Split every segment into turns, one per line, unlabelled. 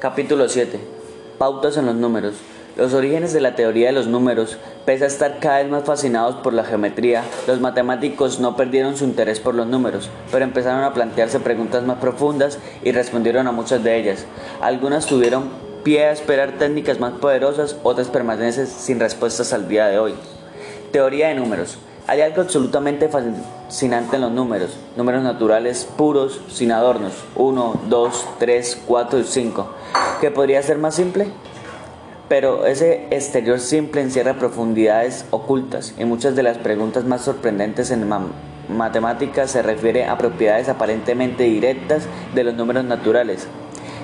Capítulo 7. Pautas en los números. Los orígenes de la teoría de los números, pese a estar cada vez más fascinados por la geometría, los matemáticos no perdieron su interés por los números, pero empezaron a plantearse preguntas más profundas y respondieron a muchas de ellas. Algunas tuvieron pie a esperar técnicas más poderosas, otras permanecen sin respuestas al día de hoy. Teoría de números. Hay algo absolutamente fascinante en los números, números naturales puros, sin adornos, 1, 2, 3, 4 y 5. ¿Qué podría ser más simple? Pero ese exterior simple encierra profundidades ocultas y muchas de las preguntas más sorprendentes en matemáticas se refieren a propiedades aparentemente directas de los números naturales,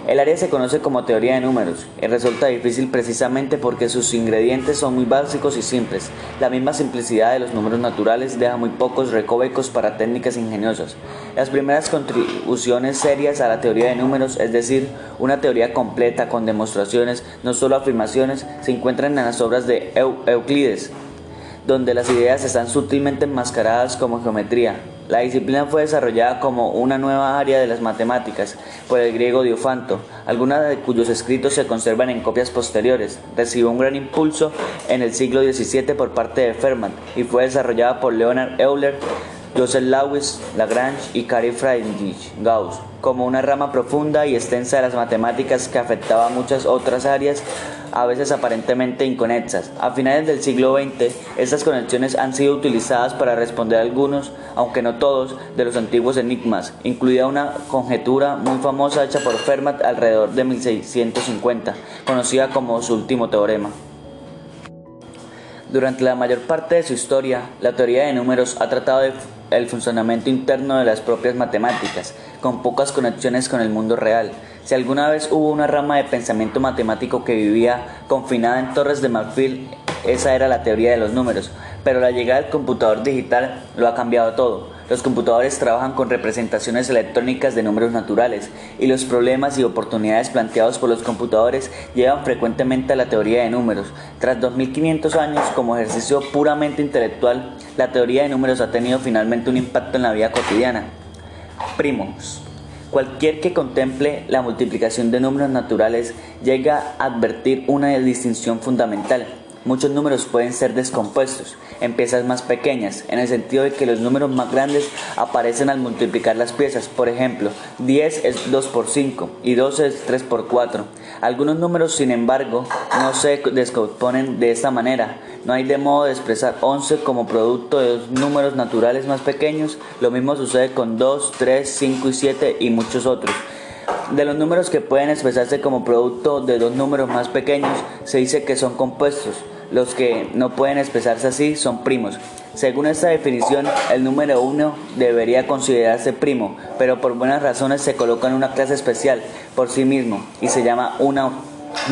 el área se conoce como teoría de números y resulta difícil precisamente porque sus ingredientes son muy básicos y simples. La misma simplicidad de los números naturales deja muy pocos recovecos para técnicas ingeniosas. Las primeras contribuciones serias a la teoría de números, es decir, una teoría completa con demostraciones, no solo afirmaciones, se encuentran en las obras de Euclides, donde las ideas están sutilmente enmascaradas como geometría, la disciplina fue desarrollada como una nueva área de las matemáticas por el griego Diofanto, algunas de cuyos escritos se conservan en copias posteriores. Recibió un gran impulso en el siglo XVII por parte de Fermat y fue desarrollada por Leonard Euler, Joseph Lewis, Lagrange y Carl Friedrich Gauss como una rama profunda y extensa de las matemáticas que afectaba a muchas otras áreas a veces aparentemente inconexas. A finales del siglo XX, estas conexiones han sido utilizadas para responder a algunos, aunque no todos, de los antiguos enigmas, incluida una conjetura muy famosa hecha por Fermat alrededor de 1650, conocida como su último teorema. Durante la mayor parte de su historia, la teoría de números ha tratado de el funcionamiento interno de las propias matemáticas, con pocas conexiones con el mundo real. Si alguna vez hubo una rama de pensamiento matemático que vivía confinada en torres de marfil, esa era la teoría de los números, pero la llegada del computador digital lo ha cambiado todo. Los computadores trabajan con representaciones electrónicas de números naturales y los problemas y oportunidades planteados por los computadores llevan frecuentemente a la teoría de números. Tras 2500 años como ejercicio puramente intelectual, la teoría de números ha tenido finalmente un impacto en la vida cotidiana. Primos. Cualquier que contemple la multiplicación de números naturales llega a advertir una distinción fundamental Muchos números pueden ser descompuestos en piezas más pequeñas, en el sentido de que los números más grandes aparecen al multiplicar las piezas. Por ejemplo, 10 es 2 por 5 y 12 es 3 por 4. Algunos números, sin embargo, no se descomponen de esta manera. No hay de modo de expresar 11 como producto de dos números naturales más pequeños. Lo mismo sucede con 2, 3, 5 y 7 y muchos otros. De los números que pueden expresarse como producto de dos números más pequeños, se dice que son compuestos. Los que no pueden expresarse así son primos. Según esta definición, el número 1 debería considerarse primo, pero por buenas razones se coloca en una clase especial por sí mismo y se llama una,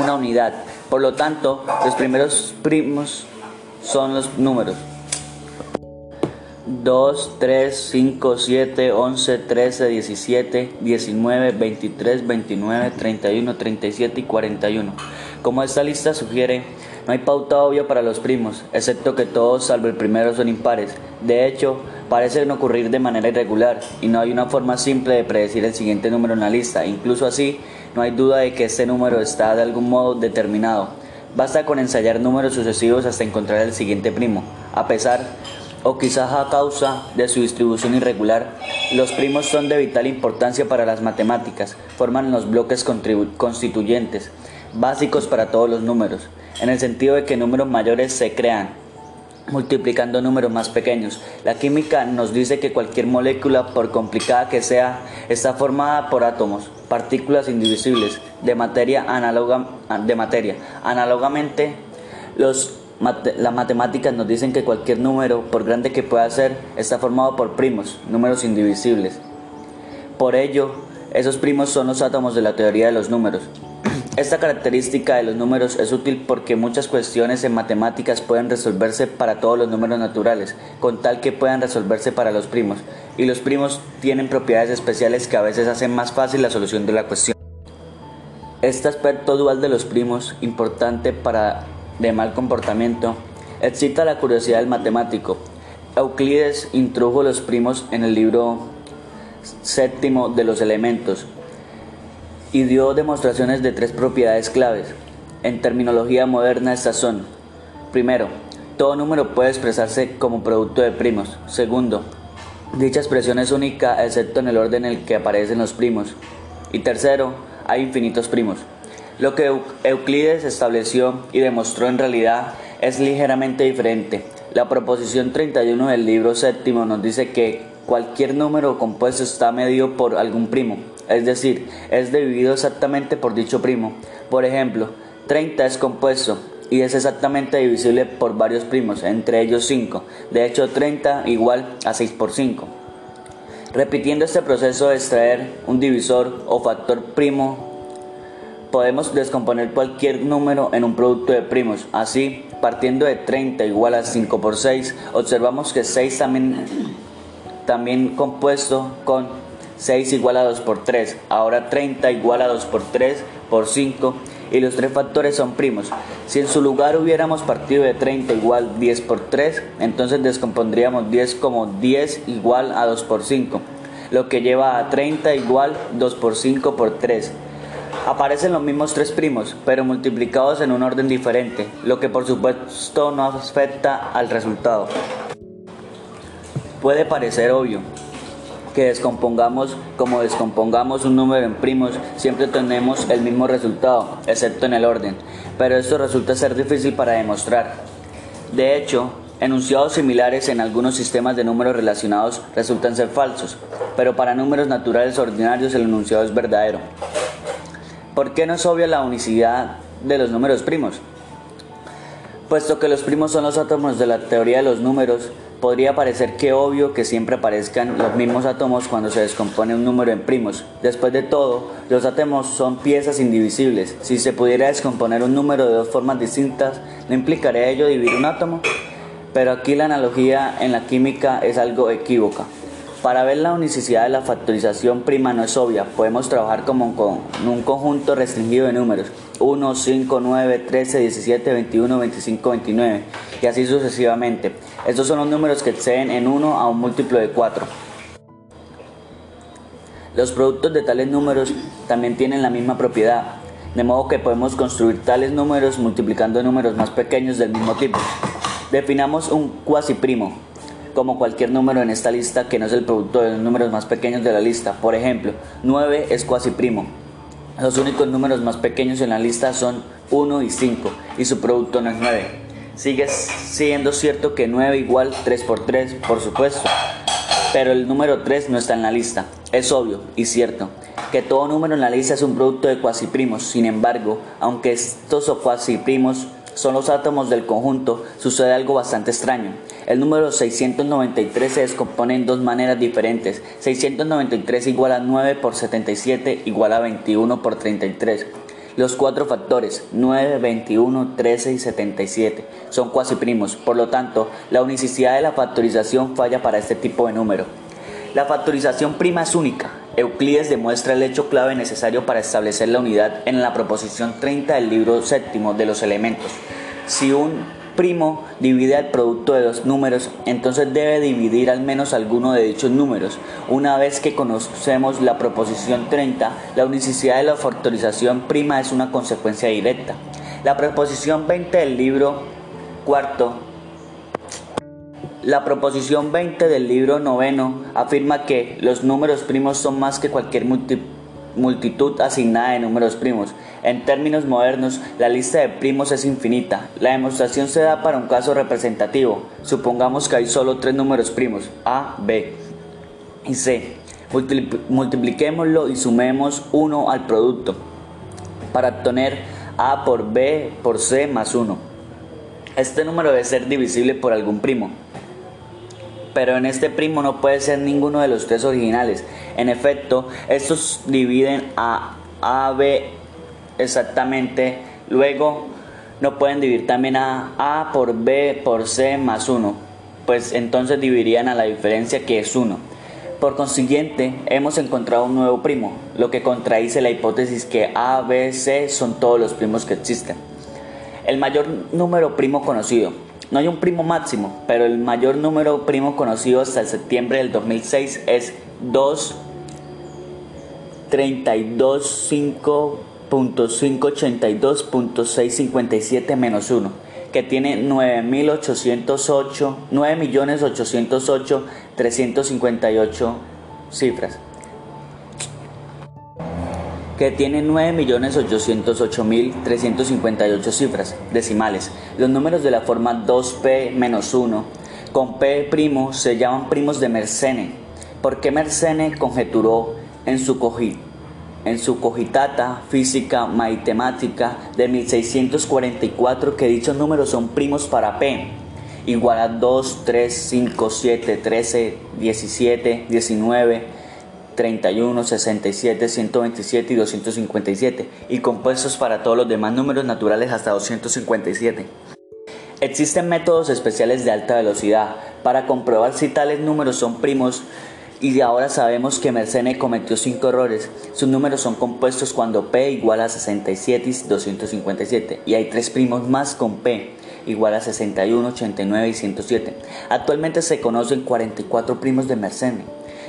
una unidad. Por lo tanto, los primeros primos son los números 2, 3, 5, 7, 11, 13, 17, 19, 23, 29, 31, 37 y 41. Como esta lista sugiere, no hay pauta obvia para los primos, excepto que todos, salvo el primero, son impares. De hecho, parecen ocurrir de manera irregular y no hay una forma simple de predecir el siguiente número en la lista. Incluso así, no hay duda de que este número está de algún modo determinado. Basta con ensayar números sucesivos hasta encontrar el siguiente primo. A pesar, o quizás a causa de su distribución irregular, los primos son de vital importancia para las matemáticas, forman los bloques constituyentes, básicos para todos los números en el sentido de que números mayores se crean multiplicando números más pequeños. La química nos dice que cualquier molécula, por complicada que sea, está formada por átomos, partículas indivisibles de materia análoga de materia. Análogamente, los las matemáticas nos dicen que cualquier número, por grande que pueda ser, está formado por primos, números indivisibles. Por ello, esos primos son los átomos de la teoría de los números. Esta característica de los números es útil porque muchas cuestiones en matemáticas pueden resolverse para todos los números naturales, con tal que puedan resolverse para los primos, y los primos tienen propiedades especiales que a veces hacen más fácil la solución de la cuestión. Este aspecto dual de los primos, importante para de mal comportamiento, excita la curiosidad del matemático. Euclides introdujo los primos en el libro séptimo de los elementos, y dio demostraciones de tres propiedades claves. En terminología moderna estas son, primero, todo número puede expresarse como producto de primos. Segundo, dicha expresión es única excepto en el orden en el que aparecen los primos. Y tercero, hay infinitos primos. Lo que Euclides estableció y demostró en realidad es ligeramente diferente. La proposición 31 del libro séptimo nos dice que cualquier número compuesto está medido por algún primo, es decir, es dividido exactamente por dicho primo. Por ejemplo, 30 es compuesto y es exactamente divisible por varios primos, entre ellos 5. De hecho, 30 igual a 6 por 5. Repitiendo este proceso de extraer un divisor o factor primo podemos descomponer cualquier número en un producto de primos. Así, partiendo de 30 igual a 5 por 6, observamos que 6 también, también compuesto con 6 igual a 2 por 3. Ahora 30 igual a 2 por 3 por 5 y los tres factores son primos. Si en su lugar hubiéramos partido de 30 igual 10 por 3, entonces descompondríamos 10 como 10 igual a 2 por 5, lo que lleva a 30 igual 2 por 5 por 3 aparecen los mismos tres primos, pero multiplicados en un orden diferente, lo que por supuesto no afecta al resultado. Puede parecer obvio que descompongamos como descompongamos un número en primos, siempre tenemos el mismo resultado, excepto en el orden, pero esto resulta ser difícil para demostrar. De hecho, enunciados similares en algunos sistemas de números relacionados resultan ser falsos, pero para números naturales ordinarios el enunciado es verdadero. ¿Por qué no es obvia la unicidad de los números primos? Puesto que los primos son los átomos de la teoría de los números, podría parecer que obvio que siempre aparezcan los mismos átomos cuando se descompone un número en primos. Después de todo, los átomos son piezas indivisibles. Si se pudiera descomponer un número de dos formas distintas, ¿no implicaría ello dividir un átomo? Pero aquí la analogía en la química es algo equívoca. Para ver la unicidad de la factorización prima no es obvia, podemos trabajar como con un conjunto restringido de números 1, 5, 9, 13, 17, 21, 25, 29 y así sucesivamente. Estos son los números que exceden en 1 a un múltiplo de 4. Los productos de tales números también tienen la misma propiedad, de modo que podemos construir tales números multiplicando números más pequeños del mismo tipo. Definamos un cuasi primo como cualquier número en esta lista que no es el producto de los números más pequeños de la lista. Por ejemplo, 9 es cuasi primo. Los únicos números más pequeños en la lista son 1 y 5 y su producto no es 9. Sigue siendo cierto que 9 igual 3 por 3, por supuesto, pero el número 3 no está en la lista. Es obvio y cierto que todo número en la lista es un producto de cuasi primos. Sin embargo, aunque estos o cuasi primos son los átomos del conjunto, sucede algo bastante extraño. El número 693 se descompone en dos maneras diferentes. 693 igual a 9 por 77 igual a 21 por 33. Los cuatro factores 9, 21, 13 y 77 son cuasi primos, por lo tanto, la unicidad de la factorización falla para este tipo de número. La factorización prima es única. Euclides demuestra el hecho clave necesario para establecer la unidad en la proposición 30 del libro séptimo de los elementos. Si un primo divide el producto de dos números, entonces debe dividir al menos alguno de dichos números. Una vez que conocemos la proposición 30, la unicidad de la factorización prima es una consecuencia directa. La proposición 20 del libro cuarto la proposición 20 del libro noveno afirma que los números primos son más que cualquier multitud asignada de números primos. En términos modernos, la lista de primos es infinita. La demostración se da para un caso representativo. Supongamos que hay solo tres números primos, A, B y C. Multipliquémoslo y sumemos 1 al producto para obtener A por B por C más 1. Este número debe ser divisible por algún primo pero en este primo no puede ser ninguno de los tres originales. En efecto, estos dividen a A, B exactamente, luego no pueden dividir también a A por B por C más 1, pues entonces dividirían a la diferencia que es 1. Por consiguiente, hemos encontrado un nuevo primo, lo que contradice la hipótesis que A, B, C son todos los primos que existen. El mayor número primo conocido, no hay un primo máximo, pero el mayor número primo conocido hasta el septiembre del 2006 es 2 32.582.657 menos 1, que tiene 9.808, 9.808.358 cifras que tiene 9.808.358 cifras decimales. Los números de la forma 2p menos 1 con p' se llaman primos de Mersenne, porque Mersenne conjeturó en su, en su cogitata física matemática de 1644 que dichos números son primos para p, igual a 2, 3, 5, 7, 13, 17, 19, 31, 67, 127 y 257, y compuestos para todos los demás números naturales hasta 257. Existen métodos especiales de alta velocidad para comprobar si tales números son primos y ahora sabemos que Mersenne cometió 5 errores. Sus números son compuestos cuando P igual a 67 y 257 y hay 3 primos más con P igual a 61, 89 y 107. Actualmente se conocen 44 primos de Mersenne.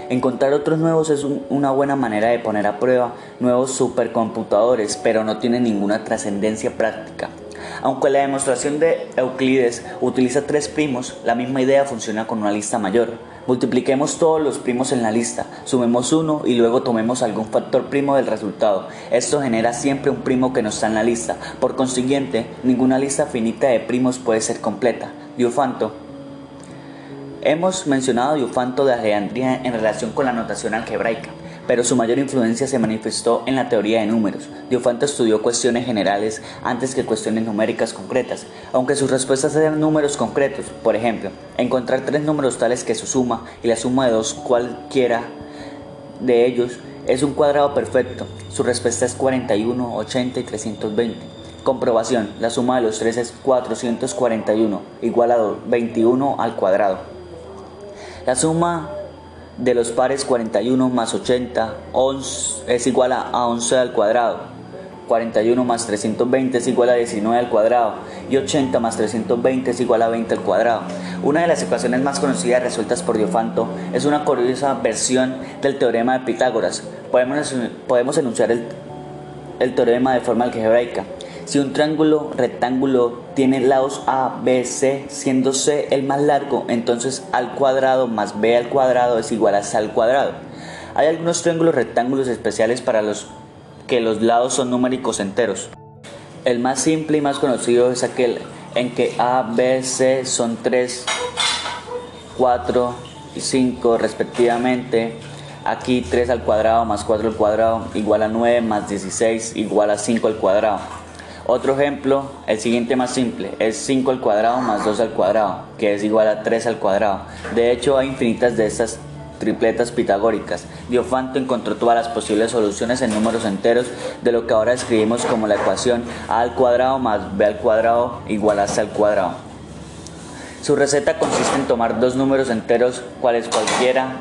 Encontrar otros nuevos es una buena manera de poner a prueba nuevos supercomputadores, pero no tiene ninguna trascendencia práctica. Aunque la demostración de Euclides utiliza tres primos, la misma idea funciona con una lista mayor. Multipliquemos todos los primos en la lista, sumemos uno y luego tomemos algún factor primo del resultado. Esto genera siempre un primo que no está en la lista. Por consiguiente, ninguna lista finita de primos puede ser completa. Diofanto Hemos mencionado Diofanto de Alejandría en relación con la notación algebraica, pero su mayor influencia se manifestó en la teoría de números. Diofanto estudió cuestiones generales antes que cuestiones numéricas concretas, aunque sus respuestas eran números concretos. Por ejemplo, encontrar tres números tales que su suma y la suma de dos cualquiera de ellos es un cuadrado perfecto. Su respuesta es 41, 80 y 320. Comprobación. La suma de los tres es 441, igual a 21 al cuadrado. La suma de los pares 41 más 80 es igual a 11 al cuadrado. 41 más 320 es igual a 19 al cuadrado y 80 más 320 es igual a 20 al cuadrado. Una de las ecuaciones más conocidas resueltas por Diofanto es una curiosa versión del teorema de Pitágoras. Podemos, podemos enunciar el, el teorema de forma algebraica. Si un triángulo rectángulo tiene lados A, B, C, siendo C el más largo, entonces al cuadrado más B al cuadrado es igual a C al cuadrado. Hay algunos triángulos rectángulos especiales para los que los lados son numéricos enteros. El más simple y más conocido es aquel en que A, B, C son 3, 4 y 5 respectivamente. Aquí 3 al cuadrado más 4 al cuadrado igual a 9 más 16 igual a 5 al cuadrado. Otro ejemplo, el siguiente más simple, es 5 al cuadrado más 2 al cuadrado, que es igual a 3 al cuadrado. De hecho, hay infinitas de estas tripletas pitagóricas. Diofanto encontró todas las posibles soluciones en números enteros de lo que ahora escribimos como la ecuación a al cuadrado más b al cuadrado igual a c al cuadrado. Su receta consiste en tomar dos números enteros, cuales cualquiera,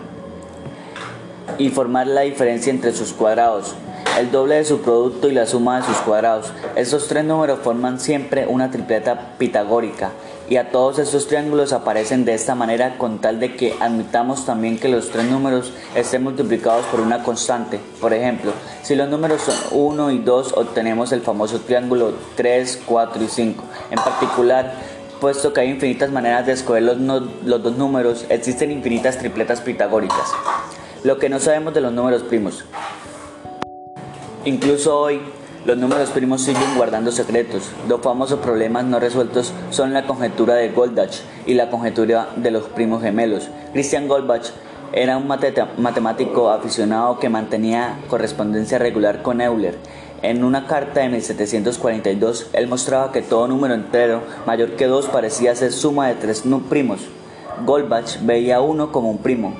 y formar la diferencia entre sus cuadrados el doble de su producto y la suma de sus cuadrados. Estos tres números forman siempre una tripleta pitagórica y a todos estos triángulos aparecen de esta manera con tal de que admitamos también que los tres números estén multiplicados por una constante. Por ejemplo, si los números son 1 y 2 obtenemos el famoso triángulo 3, 4 y 5. En particular, puesto que hay infinitas maneras de escoger los, los dos números, existen infinitas tripletas pitagóricas. Lo que no sabemos de los números primos. Incluso hoy, los números primos siguen guardando secretos. Dos famosos problemas no resueltos son la conjetura de Goldbach y la conjetura de los primos gemelos. Christian Goldbach era un matemático aficionado que mantenía correspondencia regular con Euler. En una carta de 1742, él mostraba que todo número entero mayor que 2 parecía ser suma de tres primos. Goldbach veía uno como un primo,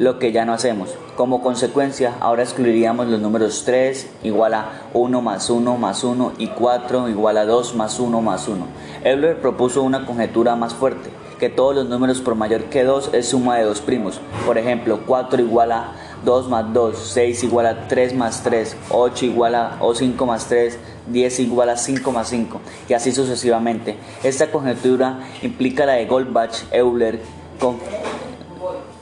lo que ya no hacemos. Como consecuencia, ahora excluiríamos los números 3 igual a 1 más 1 más 1 y 4 igual a 2 más 1 más 1. Euler propuso una conjetura más fuerte, que todos los números por mayor que 2 es suma de dos primos. Por ejemplo, 4 igual a 2 más 2, 6 igual a 3 más 3, 8 igual a o 5 más 3, 10 igual a 5 más 5 y así sucesivamente. Esta conjetura implica la de Goldbach, Euler, con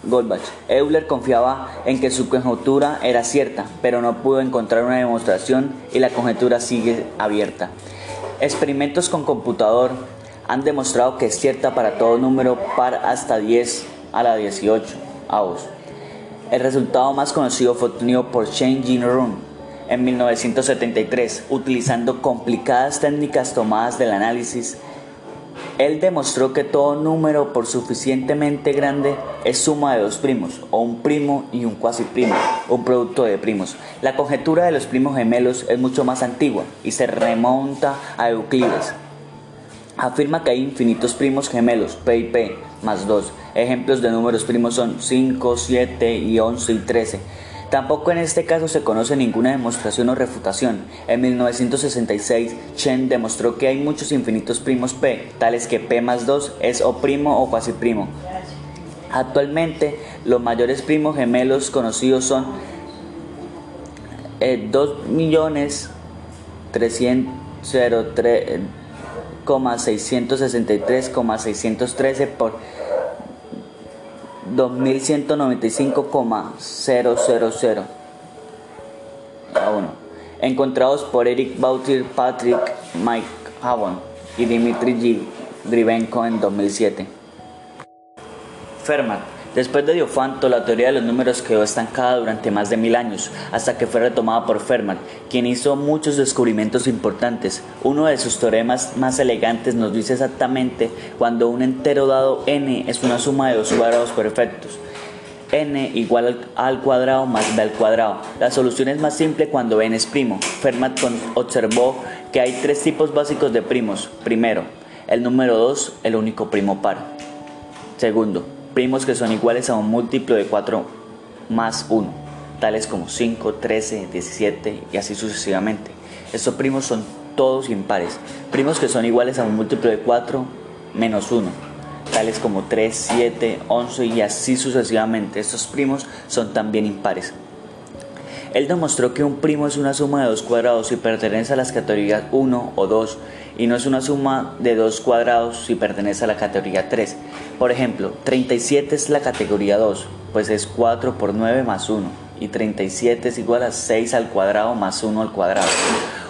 Goldbach. Euler confiaba en que su conjetura era cierta, pero no pudo encontrar una demostración y la conjetura sigue abierta. Experimentos con computador han demostrado que es cierta para todo número par hasta 10 a la 18 avos. El resultado más conocido fue obtenido por Shane Run en 1973, utilizando complicadas técnicas tomadas del análisis él demostró que todo número por suficientemente grande es suma de dos primos, o un primo y un cuasi primo, un producto de primos. La conjetura de los primos gemelos es mucho más antigua y se remonta a Euclides. Afirma que hay infinitos primos gemelos, P y P, más 2. Ejemplos de números primos son 5, 7 y 11 y 13. Tampoco en este caso se conoce ninguna demostración o refutación. En 1966, Chen demostró que hay muchos infinitos primos P, tales que P más 2 es o primo o cuasi primo. Actualmente, los mayores primos gemelos conocidos son eh, 2.663,663,613 por 2195,000 a 1. Encontrados por Eric Bautir, Patrick Mike Havon y Dimitri Grivenko en 2007. Fermat Después de Diofanto, la teoría de los números quedó estancada durante más de mil años, hasta que fue retomada por Fermat, quien hizo muchos descubrimientos importantes. Uno de sus teoremas más elegantes nos dice exactamente cuando un entero dado n es una suma de dos cuadrados perfectos n igual al cuadrado más b al cuadrado. La solución es más simple cuando n es primo. Fermat observó que hay tres tipos básicos de primos. Primero, el número 2, el único primo par. Segundo, primos que son iguales a un múltiplo de 4 más 1, tales como 5, 13, 17 y así sucesivamente. Estos primos son todos impares. Primos que son iguales a un múltiplo de 4 menos 1, tales como 3, 7, 11 y así sucesivamente. Estos primos son también impares. Él demostró que un primo es una suma de dos cuadrados si pertenece a las categorías 1 o 2 y no es una suma de dos cuadrados si pertenece a la categoría 3. Por ejemplo, 37 es la categoría 2, pues es 4 por 9 más 1 y 37 es igual a 6 al cuadrado más 1 al cuadrado.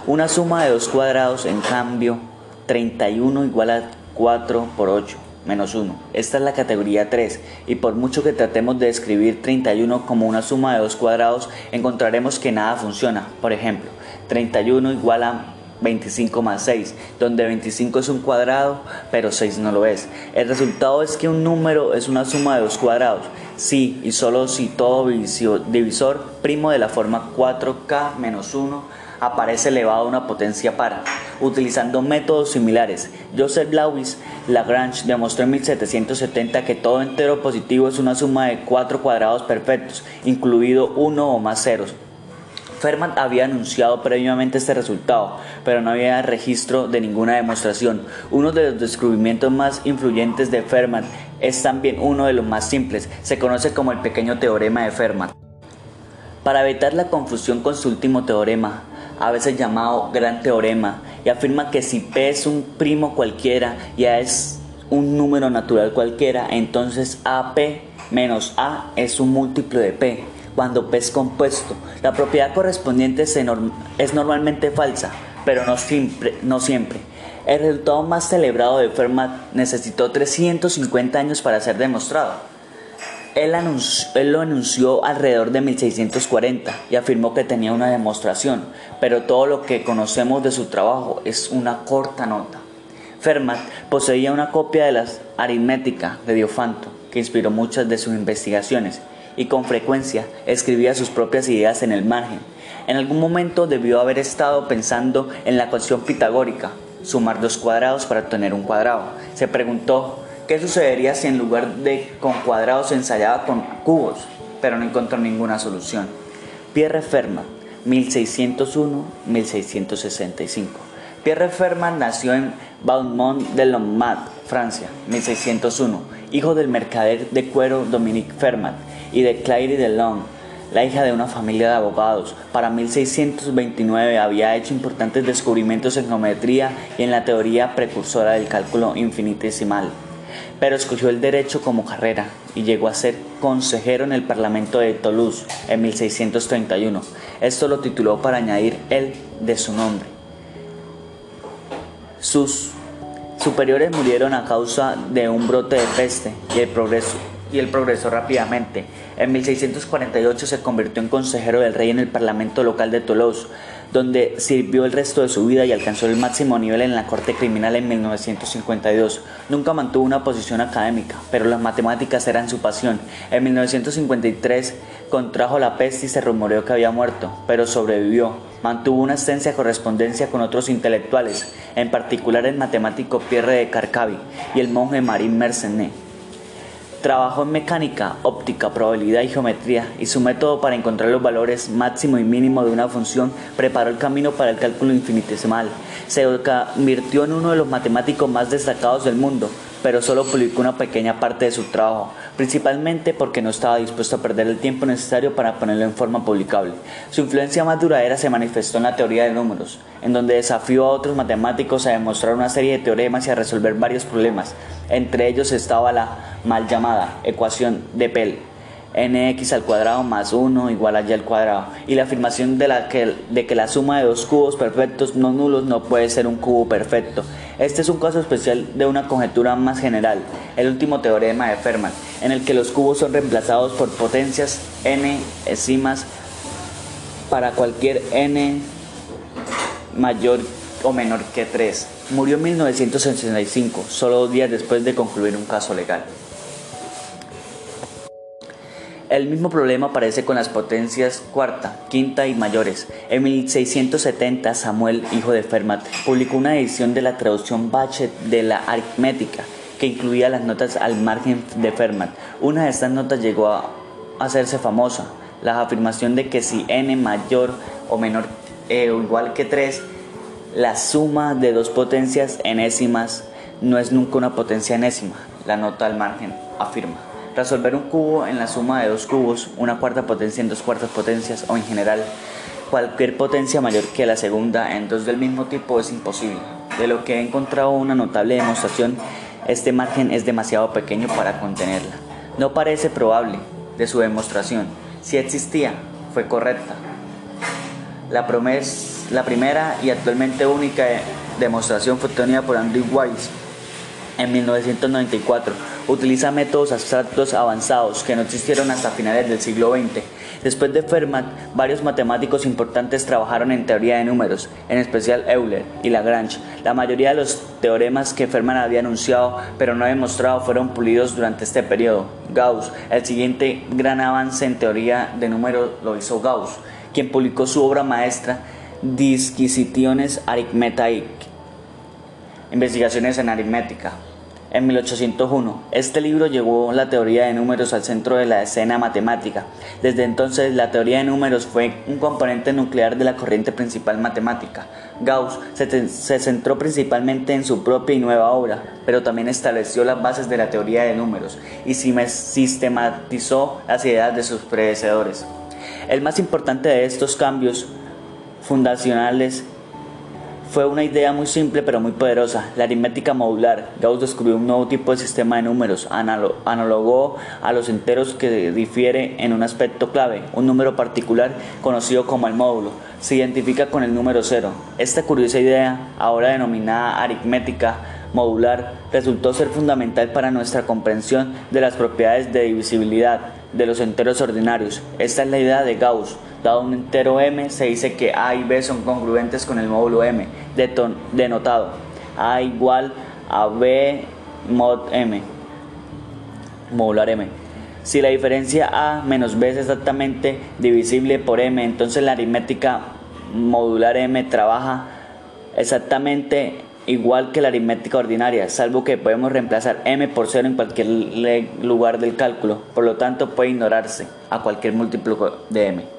Una suma de dos cuadrados, en cambio, 31 igual a 4 por 8 menos 1. Esta es la categoría 3 y por mucho que tratemos de escribir 31 como una suma de dos cuadrados, encontraremos que nada funciona. Por ejemplo, 31 igual a 25 más 6, donde 25 es un cuadrado, pero 6 no lo es. El resultado es que un número es una suma de dos cuadrados, si y solo si todo divisor primo de la forma 4k menos 1 aparece elevado a una potencia par. Utilizando métodos similares, Joseph Lewis Lagrange demostró en 1770 que todo entero positivo es una suma de cuatro cuadrados perfectos, incluido uno o más ceros. Fermat había anunciado previamente este resultado, pero no había registro de ninguna demostración. Uno de los descubrimientos más influyentes de Fermat es también uno de los más simples, se conoce como el pequeño teorema de Fermat. Para evitar la confusión con su último teorema, a veces llamado gran teorema, afirma que si P es un primo cualquiera y A es un número natural cualquiera, entonces AP menos A es un múltiplo de P. Cuando P es compuesto, la propiedad correspondiente es normalmente falsa, pero no siempre. El resultado más celebrado de Fermat necesitó 350 años para ser demostrado. Él, lo anunció alrededor de 1640 y afirmó que tenía una demostración, pero todo lo que conocemos de su trabajo es una corta nota. Fermat poseía una copia de la aritmética de Diofanto, que inspiró muchas de sus investigaciones, y con frecuencia escribía sus propias ideas en el margen. En algún momento debió haber estado pensando en la ecuación pitagórica, sumar dos cuadrados para obtener un cuadrado. Se preguntó ¿Qué sucedería si en lugar de con cuadrados se ensayaba con cubos? Pero no encontró ninguna solución. Pierre Fermat, 1601-1665. Pierre Fermat nació en Baumont de Lommat, Francia, 1601, hijo del mercader de cuero Dominique Fermat y de Claire de Long, la hija de una familia de abogados. Para 1629 había hecho importantes descubrimientos en geometría y en la teoría precursora del cálculo infinitesimal. Pero escogió el derecho como carrera y llegó a ser consejero en el Parlamento de Toulouse en 1631. Esto lo tituló para añadir el de su nombre. Sus superiores murieron a causa de un brote de peste y el progreso y él progresó rápidamente. En 1648 se convirtió en consejero del rey en el Parlamento local de Toulouse, donde sirvió el resto de su vida y alcanzó el máximo nivel en la Corte Criminal en 1952. Nunca mantuvo una posición académica, pero las matemáticas eran su pasión. En 1953 contrajo la peste y se rumoreó que había muerto, pero sobrevivió. Mantuvo una extensa correspondencia con otros intelectuales, en particular el matemático Pierre de Carcavi y el monje Marín Mercenet. Trabajó en mecánica, óptica, probabilidad y geometría, y su método para encontrar los valores máximo y mínimo de una función preparó el camino para el cálculo infinitesimal. Se convirtió en uno de los matemáticos más destacados del mundo, pero solo publicó una pequeña parte de su trabajo, principalmente porque no estaba dispuesto a perder el tiempo necesario para ponerlo en forma publicable. Su influencia más duradera se manifestó en la teoría de números, en donde desafió a otros matemáticos a demostrar una serie de teoremas y a resolver varios problemas. Entre ellos estaba la mal llamada ecuación de Pell, nx al cuadrado más 1 igual a y al cuadrado y la afirmación de, la que, de que la suma de dos cubos perfectos no nulos no puede ser un cubo perfecto. Este es un caso especial de una conjetura más general, el último teorema de Fermat, en el que los cubos son reemplazados por potencias n encimas para cualquier n mayor o menor que 3. Murió en 1965, solo dos días después de concluir un caso legal. El mismo problema aparece con las potencias cuarta, quinta y mayores. En 1670, Samuel, hijo de Fermat, publicó una edición de la traducción Bachet de la aritmética que incluía las notas al margen de Fermat. Una de estas notas llegó a hacerse famosa, la afirmación de que si n mayor o menor eh, o igual que 3, la suma de dos potencias enésimas no es nunca una potencia enésima. La nota al margen afirma. Resolver un cubo en la suma de dos cubos, una cuarta potencia en dos cuartas potencias o en general cualquier potencia mayor que la segunda en dos del mismo tipo es imposible. De lo que he encontrado una notable demostración, este margen es demasiado pequeño para contenerla. No parece probable de su demostración. Si existía, fue correcta. La, la primera y actualmente única demostración fue obtenida por Andrew Weiss en 1994 utiliza métodos abstractos avanzados que no existieron hasta finales del siglo XX. Después de Fermat, varios matemáticos importantes trabajaron en teoría de números, en especial Euler y Lagrange. La mayoría de los teoremas que Fermat había anunciado pero no demostrado fueron pulidos durante este periodo. Gauss, el siguiente gran avance en teoría de números lo hizo Gauss, quien publicó su obra maestra Disquisitiones Arithmeticae, investigaciones en aritmética en 1801. Este libro llevó la teoría de números al centro de la escena matemática. Desde entonces, la teoría de números fue un componente nuclear de la corriente principal matemática. Gauss se, se, centró principalmente en su propia y nueva obra, pero también estableció las bases de la teoría de números y sistematizó las ideas de sus predecesores. El más importante de estos cambios fundacionales fue una idea muy simple pero muy poderosa, la aritmética modular. Gauss descubrió un nuevo tipo de sistema de números, analogó a los enteros que difiere en un aspecto clave, un número particular conocido como el módulo. Se identifica con el número cero. Esta curiosa idea, ahora denominada aritmética modular, resultó ser fundamental para nuestra comprensión de las propiedades de divisibilidad de los enteros ordinarios. Esta es la idea de Gauss Dado un entero m, se dice que a y b son congruentes con el módulo m, denotado a igual a b mod m. Si la diferencia a menos b es exactamente divisible por m, entonces la aritmética modular m trabaja exactamente igual que la aritmética ordinaria, salvo que podemos reemplazar m por 0 en cualquier lugar del cálculo, por lo tanto puede ignorarse a cualquier múltiplo de m.